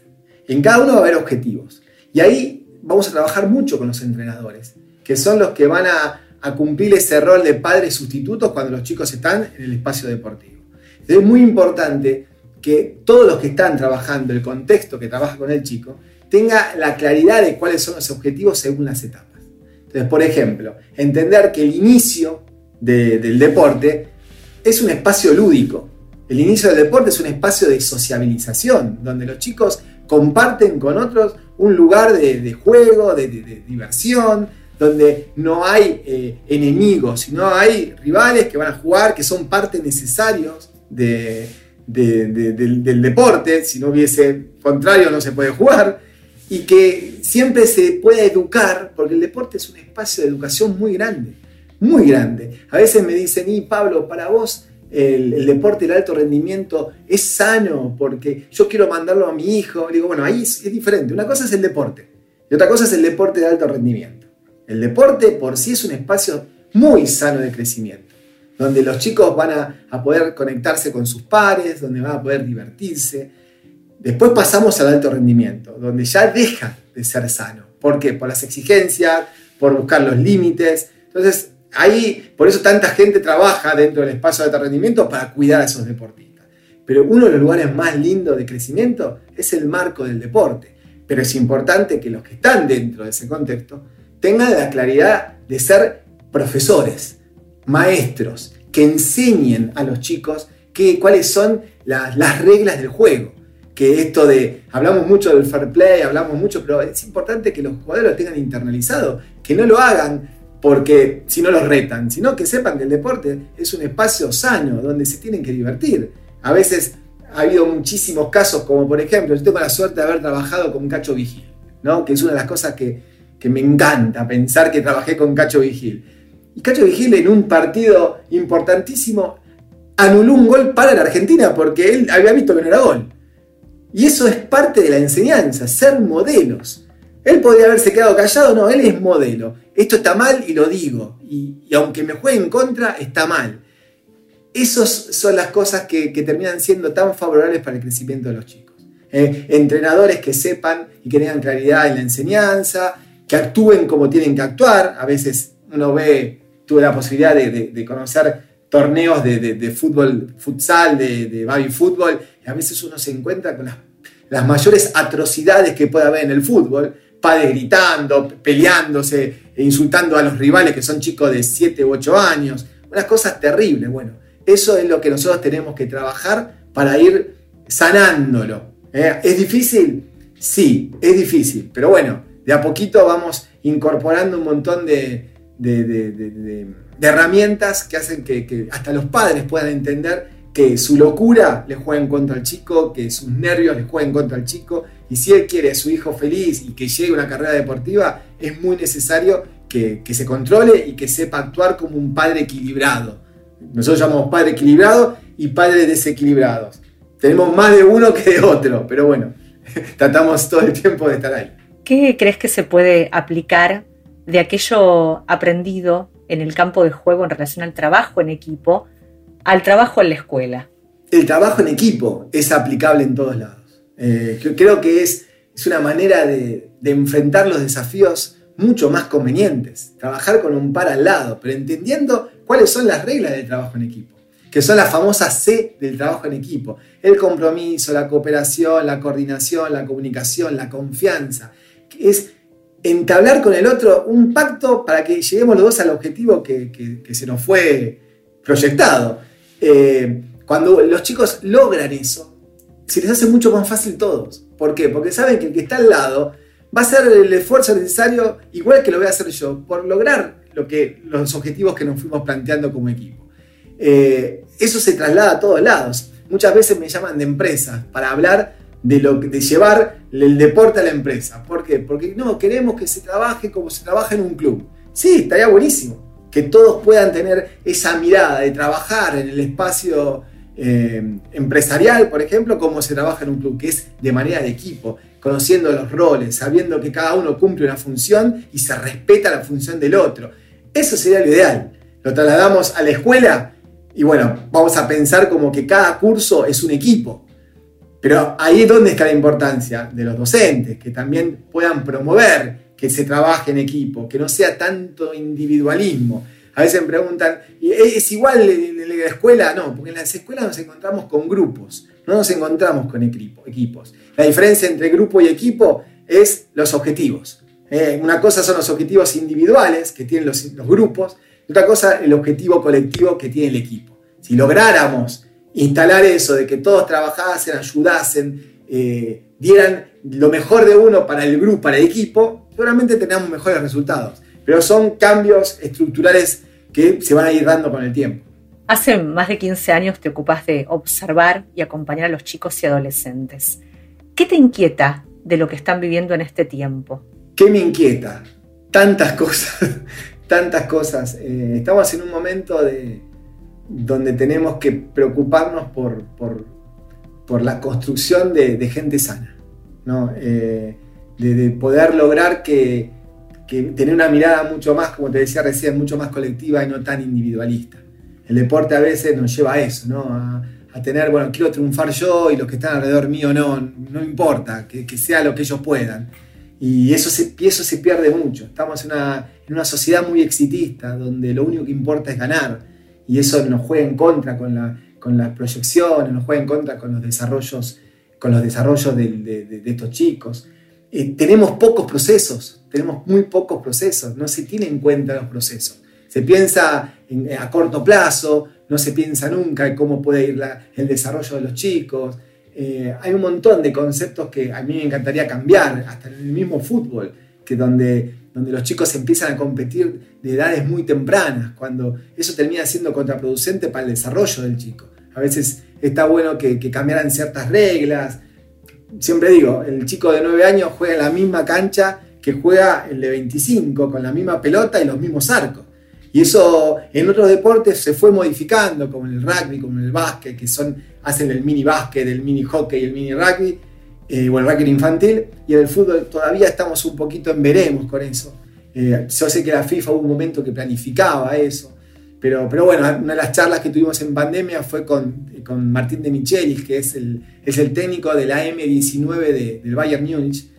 En cada uno va a haber objetivos. Y ahí vamos a trabajar mucho con los entrenadores, que son los que van a a cumplir ese rol de padres sustitutos cuando los chicos están en el espacio deportivo. es muy importante que todos los que están trabajando, el contexto que trabaja con el chico, tenga la claridad de cuáles son los objetivos según las etapas. Entonces, por ejemplo, entender que el inicio del deporte es un espacio lúdico. El inicio del deporte es un espacio de sociabilización, donde los chicos comparten con otros un lugar de, juego, de, de diversión, donde no hay eh, enemigos, sino hay rivales que van a jugar, que son parte necesarios del, deporte, si no hubiese contrario no se puede jugar, y que siempre se puede educar, porque el deporte es un espacio de educación muy grande, muy grande. A veces me dicen, y Pablo, para vos el, deporte el alto rendimiento es sano, porque yo quiero mandarlo a mi hijo. digo, bueno, ahí es diferente. Una cosa es el deporte, y otra cosa es el deporte de alto rendimiento. El deporte por sí es un espacio muy sano de crecimiento, donde los chicos van a, poder conectarse con sus pares, donde van a poder divertirse. Después pasamos al alto rendimiento, donde ya deja de ser sano, ¿Por qué? Por las exigencias, por buscar los límites. Entonces, ahí, por eso tanta gente trabaja dentro del espacio de alto rendimiento para cuidar a esos deportistas. Pero uno de los lugares más lindos de crecimiento es el marco del deporte. Pero es importante que los que están dentro de ese contexto tengan la claridad de ser profesores, maestros, que enseñen a los chicos cuáles son las reglas del juego. Que esto de, hablamos mucho del fair play, hablamos mucho, pero es importante que los jugadores lo tengan internalizado, que no lo hagan porque si no los retan, sino que sepan que el deporte es un espacio sano donde se tienen que divertir. A veces ha habido muchísimos casos, como por ejemplo, yo tengo la suerte de haber trabajado con Cacho Vigil, ¿no? que es una de las cosas que, que me encanta pensar que trabajé con Cacho Vigil. Y Cacho Vigil en un partido importantísimo anuló un gol para la Argentina porque él había visto que no era gol. Y eso es parte de la enseñanza, ser modelos. Él podría haberse quedado callado, no, él es modelo. Esto está mal y lo digo. Y, aunque me juegue en contra, está mal. Esas son las cosas que, terminan siendo tan favorables para el crecimiento de los chicos. Eh, entrenadores que sepan y que tengan claridad en la enseñanza, que actúen como tienen que actuar. A veces uno ve, tuve la posibilidad de conocer torneos de, fútbol, futsal, de, de baby fútbol, y a veces uno se encuentra con las, mayores atrocidades que puede haber en el fútbol, padres gritando, peleándose, e insultando a los rivales que son chicos de 7 u 8 años, unas cosas terribles. Bueno, eso es lo que nosotros tenemos que trabajar para ir sanándolo. ¿eh? ¿Es difícil? Sí, es difícil, pero bueno, de a poquito vamos incorporando un montón de herramientas que hacen que, hasta los padres puedan entender que su locura le juega en contra al chico, que sus nervios le juegan contra al chico, y si él quiere a su hijo feliz y que llegue a una carrera deportiva, es muy necesario que, se controle y que sepa actuar como un padre equilibrado. Nosotros llamamos padre equilibrado y padre desequilibrados. Tenemos más de uno que de otro, pero bueno, tratamos todo el tiempo de estar ahí. ¿Qué crees que se puede aplicar de aquello aprendido en el campo de juego en relación al trabajo en equipo al trabajo en la escuela? El trabajo en equipo es aplicable en todos lados. Eh, creo que es, es una manera de, enfrentar los desafíos mucho más convenientes. Trabajar con un par al lado, pero entendiendo cuáles son las reglas del trabajo en equipo, que son las famosas C del trabajo en equipo. El compromiso, la cooperación, la coordinación, la comunicación, la confianza. Es entablar con el otro un pacto para que lleguemos los dos al objetivo que, se nos fue proyectado. Eh, cuando los chicos logran eso, se les hace mucho más fácil todos. ¿Por qué? Porque saben que el que está al lado va a hacer el esfuerzo necesario, igual que lo voy a hacer yo, por lograr lo que, los objetivos que nos fuimos planteando como equipo. Eh, eso se traslada a todos lados. Muchas veces me llaman de empresas para hablar de, lo, de llevar el deporte a la empresa. ¿Por qué? Porque no, queremos que se trabaje como se trabaja en un club. Sí, estaría buenísimo que todos puedan tener esa mirada de trabajar en el espacio eh, empresarial, por ejemplo, como se trabaja en un club, que es de manera de equipo, conociendo los roles, sabiendo que cada uno cumple una función y se respeta la función del otro. Eso sería lo ideal. Lo trasladamos a la escuela y bueno, vamos a pensar como que cada curso es un equipo. Pero ahí es donde está la importancia de los docentes, que también puedan promover que se trabaje en equipo, que no sea tanto individualismo. A veces me preguntan, ¿es igual en la escuela? No, porque en las escuelas nos encontramos con grupos, no nos encontramos con equipos. La diferencia entre grupo y equipo es los objetivos. Eh, una cosa son los objetivos individuales que tienen los, los grupos, y otra cosa el objetivo colectivo que tiene el equipo. Si lográramos instalar eso de que todos trabajasen, ayudasen, eh, dieran lo mejor de uno para el grupo, para el equipo, seguramente tendríamos mejores resultados. Pero son cambios estructurales que se van a ir dando con el tiempo. Hace más de 15 años te ocupas de observar y acompañar a los chicos y adolescentes. ¿Qué te inquieta de lo que están viviendo en este tiempo? ¿Qué me inquieta? Tantas cosas, tantas cosas. Eh, estamos en un momento de, donde tenemos que preocuparnos por, por, la construcción de, gente sana, ¿no? Eh, de, poder lograr que, tener una mirada mucho más, como te decía recién, mucho más colectiva y no tan individualista. El deporte a veces nos lleva a eso, ¿no? a, tener, bueno, quiero triunfar yo y los que están alrededor mío no, no importa, que, sea lo que ellos puedan. Y eso se, eso se pierde mucho. Estamos en una, en una sociedad muy exitista, donde lo único que importa es ganar. Y eso nos juega en contra con, la, con las proyecciones, nos juega en contra con los desarrollos, con los desarrollos de, de, estos chicos. Eh, tenemos pocos procesos, tenemos muy pocos procesos, no se tienen en cuenta los procesos. Se piensa a corto plazo, no se piensa nunca en cómo puede ir el desarrollo de los chicos. Eh, hay un montón de conceptos que a mí me encantaría cambiar, hasta en el mismo fútbol, que donde, donde los chicos empiezan a competir de edades muy tempranas, cuando eso termina siendo contraproducente para el desarrollo del chico. A veces está bueno que, que cambiaran ciertas reglas. Siempre digo, el chico de 9 años juega en la misma cancha que juega el de 25, con la misma pelota y los mismos arcos. Y eso en otros deportes se fue modificando, como en el rugby, como en el básquet, que son, hacen el mini básquet, el mini hockey y el mini rugby, eh, o el rugby infantil, y en el fútbol todavía estamos un poquito en veremos con eso. Eh, yo sé que la FIFA hubo un momento que planificaba eso, pero, pero bueno, una de las charlas que tuvimos en pandemia fue con, con Martín de Michelis, que es el, es el técnico de la M19 del Bayern Múnich,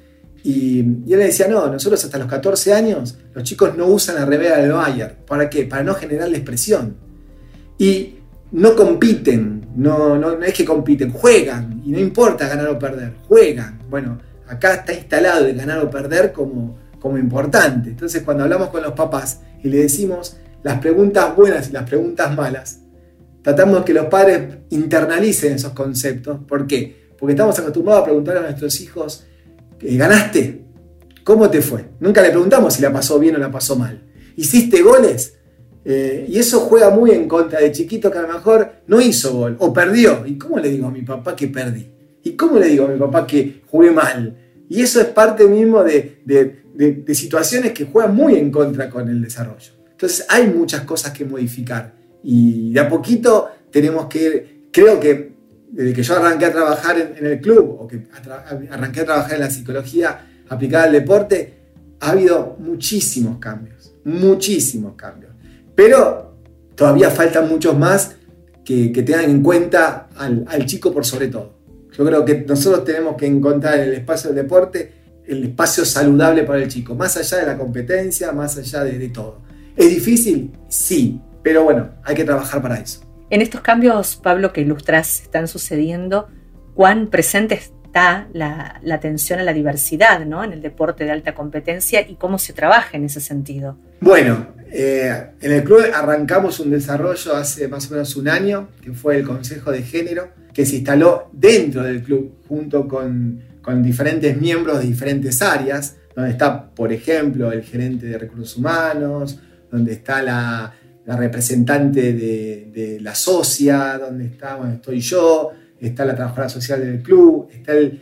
y, él le decía, no, nosotros hasta los 14 años los chicos no usan la revera del Bayern. ¿Para qué? Para no generarles presión. Y no compiten, no, no, es que compiten, juegan. Y no importa ganar o perder, juegan. Bueno, acá está instalado el ganar o perder como, como importante. Entonces cuando hablamos con los papás y le decimos las preguntas buenas y las preguntas malas, tratamos que los padres internalicen esos conceptos. ¿Por qué? Porque estamos acostumbrados a preguntar a nuestros hijos ¿Ganaste? ¿Cómo te fue? Nunca le preguntamos si la pasó bien o la pasó mal. ¿Hiciste goles? Eh, y eso juega muy en contra de chiquito que a lo mejor no hizo gol o perdió. ¿Y cómo le digo a mi papá que perdí? ¿Y cómo le digo a mi papá que jugué mal? Y eso es parte mismo de, situaciones que juegan muy en contra con el desarrollo. Entonces hay muchas cosas que modificar. Y de a poquito tenemos que, creo que desde que yo arranqué a trabajar en, el club o que arranqué a trabajar en la psicología aplicada al deporte, ha habido muchísimos cambios, muchísimos cambios. Pero todavía faltan muchos más que, tengan en cuenta al, chico por sobre todo. Yo creo que nosotros tenemos que encontrar en el espacio del deporte el espacio saludable para el chico, más allá de la competencia, más allá de todo. ¿Es difícil? Sí, pero bueno, hay que trabajar para eso. En estos cambios, Pablo, que ilustras están sucediendo, cuán presente está la, atención a la diversidad ¿no? en el deporte de alta competencia y cómo se trabaja en ese sentido. Bueno, eh, en el club arrancamos un desarrollo hace más o menos un año, que fue el Consejo de Género, que se instaló dentro del club junto con, con diferentes miembros de diferentes áreas, donde está, por ejemplo, el gerente de recursos humanos, donde está la, representante de, la socia, donde está, bueno, estoy yo, está la trabajadora social del club, está el,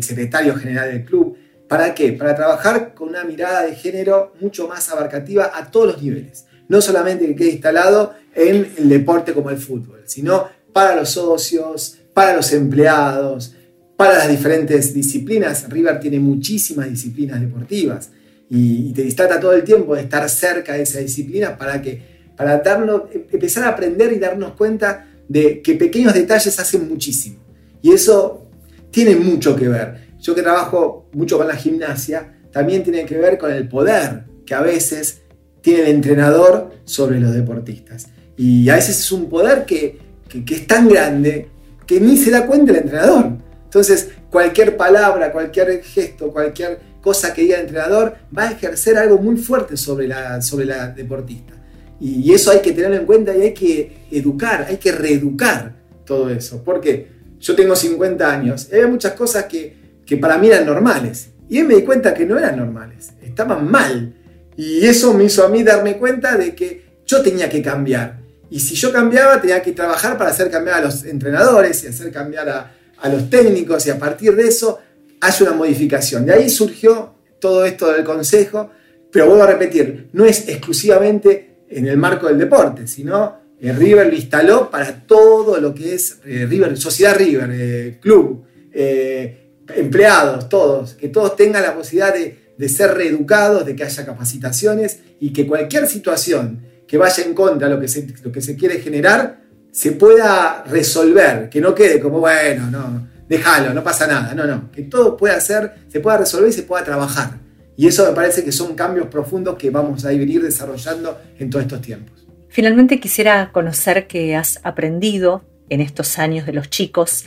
secretario general del club. ¿Para qué? Para trabajar con una mirada de género mucho más abarcativa a todos los niveles. No solamente que quede instalado en el deporte como el fútbol, sino para los socios, para los empleados, para las diferentes disciplinas. River tiene muchísimas disciplinas deportivas y, te trata todo el tiempo de estar cerca de esa disciplina para que para darnos, empezar a aprender y darnos cuenta de que pequeños detalles hacen muchísimo. Y eso tiene mucho que ver. Yo que trabajo mucho con la gimnasia, también tiene que ver con el poder que a veces tiene el entrenador sobre los deportistas. Y a veces es un poder que, que es tan grande que ni se da cuenta el entrenador. Entonces, cualquier palabra, cualquier gesto, cualquier cosa que diga el entrenador, va a ejercer algo muy fuerte sobre la, sobre la deportista. Y eso hay que tenerlo en cuenta y hay que educar, hay que reeducar todo eso. Porque yo tengo 50 años, y había muchas cosas que, que para mí eran normales. Y me di cuenta que no eran normales, estaban mal. Y eso me hizo a mí darme cuenta de que yo tenía que cambiar. Y si yo cambiaba, tenía que trabajar para hacer cambiar a los entrenadores y hacer cambiar a, a los técnicos. Y a partir de eso hace una modificación. De ahí surgió todo esto del consejo, pero vuelvo a repetir, no es exclusivamente en el marco del deporte, sino eh, River lo instaló para todo lo que es eh, River, Sociedad River, eh, club, empleados, todos, que todos tengan la posibilidad de, ser reeducados, de que haya capacitaciones y que cualquier situación que vaya en contra de lo que se, lo que se quiere generar se pueda resolver, que no quede como, bueno, no, déjalo, no pasa nada. No, no, que todo pueda ser, se pueda resolver y se pueda trabajar. Y eso me parece que son cambios profundos que vamos a ir desarrollando en todos estos tiempos. Finalmente quisiera conocer qué has aprendido en estos años de los chicos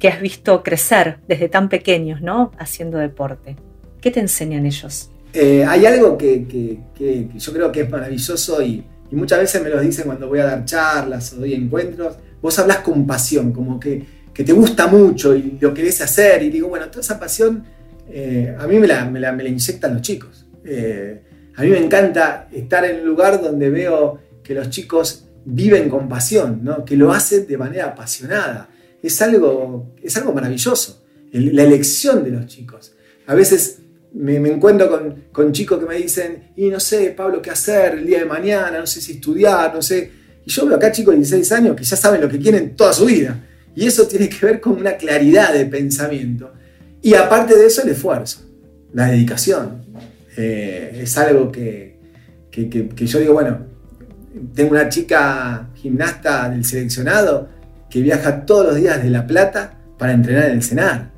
que has visto crecer desde tan pequeños, ¿no? Haciendo deporte. ¿Qué te enseñan ellos? Eh, hay algo que, yo creo que es maravilloso y, muchas veces me lo dicen cuando voy a dar charlas o doy encuentros. Vos hablas con pasión, como que, te gusta mucho y lo querés hacer. Y digo, bueno, toda esa pasión eh, a mí me la, me, inyectan los chicos. Eh, a mí me encanta estar en un lugar donde veo que los chicos viven con pasión, ¿no? que lo hacen de manera apasionada. Es algo, es algo maravilloso, la elección de los chicos. A veces me, encuentro con, con, chicos que me dicen, y no sé, Pablo, qué hacer el día de mañana, no sé si estudiar, no sé. Y yo veo acá chicos de 16 años que ya saben lo que quieren toda su vida. Y eso tiene que ver con una claridad de pensamiento. Y aparte de eso, el esfuerzo, la dedicación. Eh, es algo que, que, que yo digo, bueno, tengo una chica gimnasta del seleccionado que viaja todos los días de La Plata para entrenar en el Senar.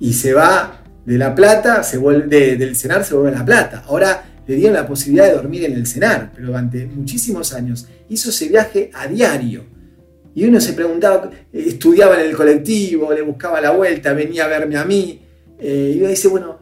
Y se va de La Plata, se vuelve, del Senar se vuelve a La Plata. Ahora le dieron la posibilidad de dormir en el Senar, pero durante muchísimos años hizo ese viaje a diario. Y uno se preguntaba, estudiaba en el colectivo, le buscaba la vuelta, venía a verme a mí. Eh, y uno dice, bueno,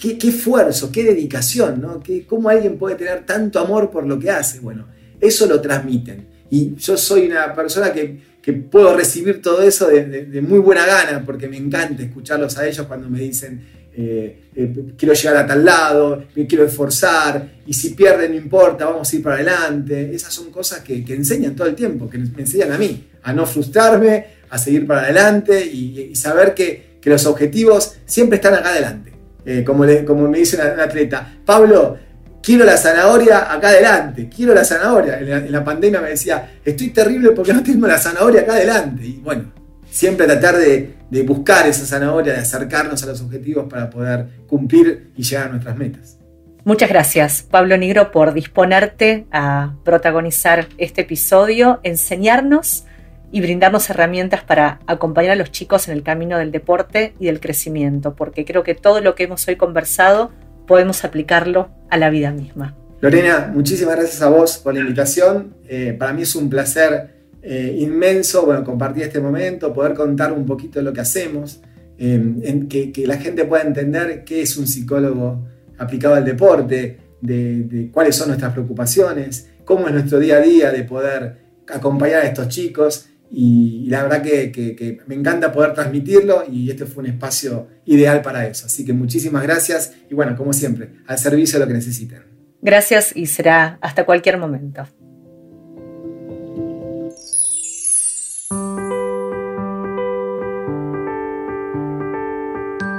qué, esfuerzo, qué dedicación, ¿no? ¿Cómo alguien puede tener tanto amor por lo que hace? Bueno, eso lo transmiten. Y yo soy una persona que, puedo recibir todo eso de, muy buena gana, porque me encanta escucharlos a ellos cuando me dicen, eh, eh, quiero llegar a tal lado, me quiero esforzar, y si pierden no importa, vamos a ir para adelante. Esas son cosas que, enseñan todo el tiempo, que me enseñan a mí, a no frustrarme, a seguir para adelante y, saber que, los objetivos siempre están acá adelante. Eh, como, como me dice un atleta, Pablo, quiero la zanahoria acá adelante, quiero la zanahoria. En la, pandemia me decía, estoy terrible porque no tengo la zanahoria acá adelante. Y bueno, siempre tratar de, buscar esa zanahoria, de acercarnos a los objetivos para poder cumplir y llegar a nuestras metas. Muchas gracias, Pablo Negro, por disponerte a protagonizar este episodio, enseñarnos y brindarnos herramientas para acompañar a los chicos en el camino del deporte y del crecimiento, porque creo que todo lo que hemos hoy conversado podemos aplicarlo a la vida misma. Lorena, muchísimas gracias a vos por la invitación. Eh, para mí es un placer eh, inmenso bueno, compartir este momento, poder contar un poquito de lo que hacemos, eh, que, la gente pueda entender qué es un psicólogo aplicado al deporte, de, cuáles son nuestras preocupaciones, cómo es nuestro día a día de poder acompañar a estos chicos y, la verdad que, me encanta poder transmitirlo y este fue un espacio ideal para eso. Así que muchísimas gracias y bueno, como siempre, al servicio de lo que necesiten. Gracias y será hasta cualquier momento.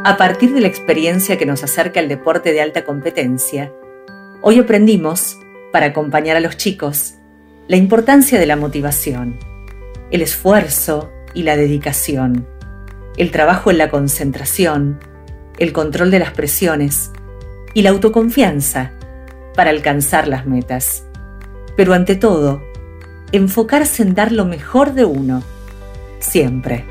A partir de la experiencia que nos acerca el deporte de alta competencia, hoy aprendimos, para acompañar a los chicos, la importancia de la motivación el esfuerzo y la dedicación, el trabajo en la concentración, el control de las presiones y la autoconfianza para alcanzar las metas. Pero ante todo, enfocarse en dar lo mejor de uno, siempre.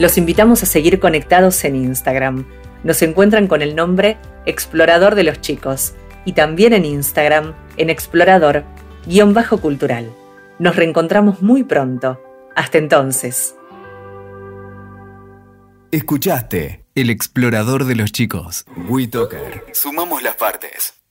Los invitamos a seguir conectados en Instagram. Nos encuentran con el nombre Explorador de los Chicos y también en Instagram en explorador-cultural. Nos reencontramos muy pronto. Hasta entonces. Escuchaste El explorador de los chicos. WeToker. Sumamos las partes.